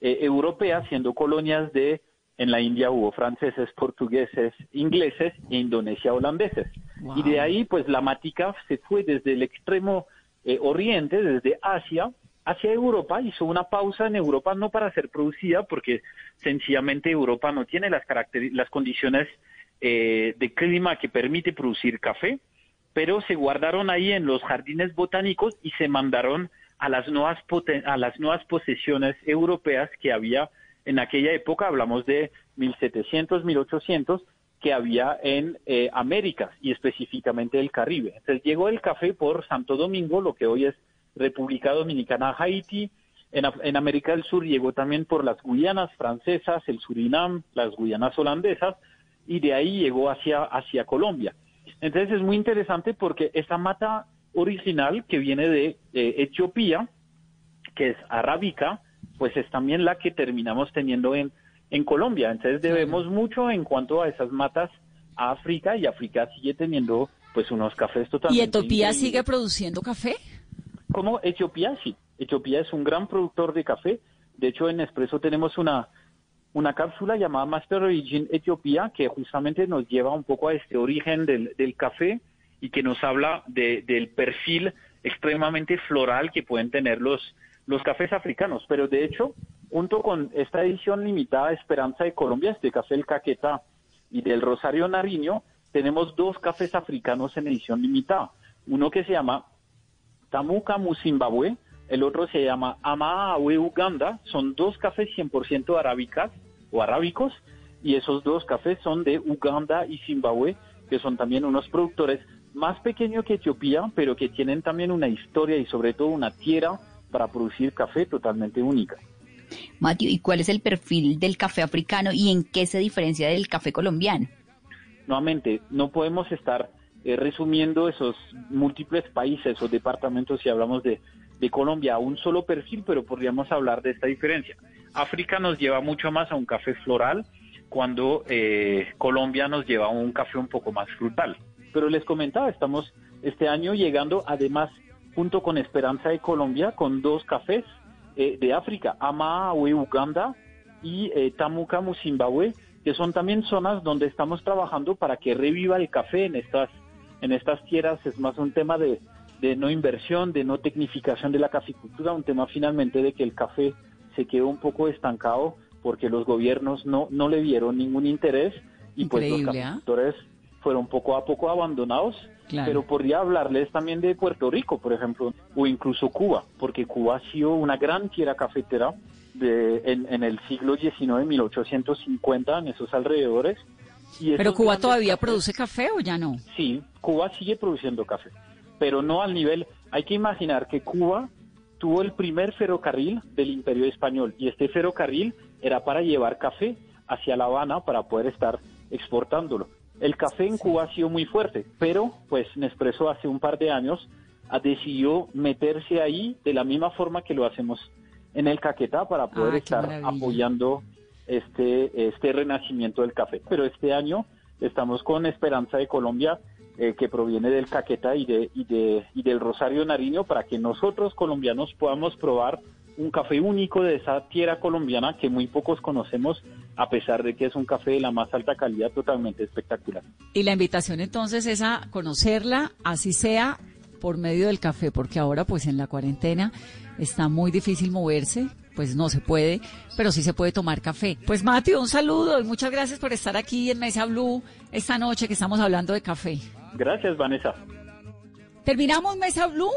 eh, europeas, siendo colonias de, en la India hubo franceses, portugueses, ingleses e Indonesia holandeses. Y de ahí, pues la matica se fue desde el extremo eh, oriente, desde Asia, hacia Europa, hizo una pausa en Europa no para ser producida, porque sencillamente Europa no tiene las, las condiciones eh, de clima que permite producir café, pero se guardaron ahí en los jardines botánicos y se mandaron a las nuevas, a las nuevas posesiones europeas que había en aquella época, hablamos de 1700, 1800, que había en eh, América y específicamente el Caribe. Entonces llegó el café por Santo Domingo, lo que hoy es República Dominicana, Haití. En, América del Sur llegó también por las Guyanas francesas, el Surinam, las Guyanas holandesas, y de ahí llegó hacia, hacia Colombia. Entonces es muy interesante porque esa mata original que viene de Etiopía, que es arábica, pues es también la que terminamos teniendo en, en Colombia. Entonces debemos mucho en cuanto a esas matas a África y África sigue teniendo pues unos cafés totalmente. ¿Y Etiopía sigue produciendo café? Como Etiopía, sí. Etiopía es un gran productor de café. De hecho, en Nespresso tenemos una, una cápsula llamada Master Origin Etiopía que justamente nos lleva un poco a este origen del, del café y que nos habla de, del perfil extremadamente floral que pueden tener los, los cafés africanos. Pero de hecho, junto con esta edición limitada Esperanza de Colombia, este café El Caqueta y del Rosario Nariño, tenemos dos cafés africanos en edición limitada. Uno que se llama Tamuka Zimbabue, el otro se llama Amaawe Uganda. Son dos cafés 100% arábicas o arábicos y esos dos cafés son de Uganda y Zimbabue, que son también unos productores más pequeños que Etiopía, pero que tienen también una historia y sobre todo una tierra para producir café totalmente única. Matthew, ¿y cuál es el perfil del café africano y en qué se diferencia del café colombiano? Nuevamente, no podemos estar eh, resumiendo esos múltiples países o departamentos si hablamos de, de Colombia a un solo perfil, pero podríamos hablar de esta diferencia. África nos lleva mucho más a un café floral, cuando eh, Colombia nos lleva a un café un poco más frutal. Pero les comentaba, estamos este año llegando además junto con Esperanza de Colombia con dos cafés eh, de África, Amaawe, Uganda y eh, Tamuka, Zimbabue, que son también zonas donde estamos trabajando para que reviva el café en estas, en estas tierras. Es más un tema de, de no inversión, de no tecnificación de la caficultura, un tema finalmente de que el café se quedó un poco estancado porque los gobiernos no, no le dieron ningún interés y pues los ¿ah? Fueron poco a poco abandonados. Claro. Pero podría hablarles también de Puerto Rico, por ejemplo, o incluso Cuba, porque Cuba ha sido una gran tierra cafetera de, en, en el siglo XIX, 1850, en esos alrededores. Y ¿Pero Cuba todavía cafés- produce café o ya no? Sí, Cuba sigue produciendo café, pero no al nivel. Hay que imaginar que Cuba tuvo el primer ferrocarril del Imperio Español y este ferrocarril era para llevar café hacia La Habana para poder estar exportándolo. El café en Cuba ha sido muy fuerte, pero pues Nespresso hace un par de años ha decidió meterse ahí de la misma forma que lo hacemos en el Caquetá para poder Ah, estar maravilla. apoyando este, este renacimiento del café. Pero este año estamos con Esperanza de Colombia, eh, que proviene del Caquetá y, de, y, de, y del Rosario Nariño, para que nosotros colombianos podamos probar un café único de esa tierra colombiana que muy pocos conocemos, a pesar de que es un café de la más alta calidad, totalmente espectacular. Y la invitación entonces es a conocerla, así sea por medio del café, porque ahora pues en la cuarentena está muy difícil moverse, pues no se puede, pero sí se puede tomar café. Pues Mateo, un saludo y muchas gracias por estar aquí en Mesa Blue esta noche que estamos hablando de café. Gracias, Vanessa. Terminamos Mesa Blue.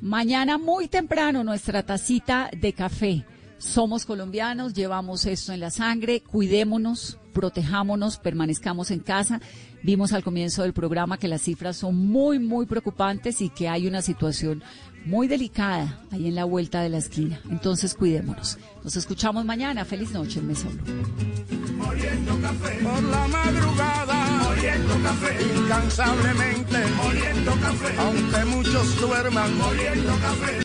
Mañana muy temprano nuestra tacita de café. Somos colombianos, llevamos esto en la sangre, cuidémonos, protejámonos, permanezcamos en casa. Vimos al comienzo del programa que las cifras son muy, muy preocupantes y que hay una situación muy delicada ahí en la vuelta de la esquina. Entonces cuidémonos. Nos escuchamos mañana. Feliz noche en Mesa Blue. por la madrugada, moliendo café, incansablemente, moliendo café, aunque muchos duerman, moliendo café.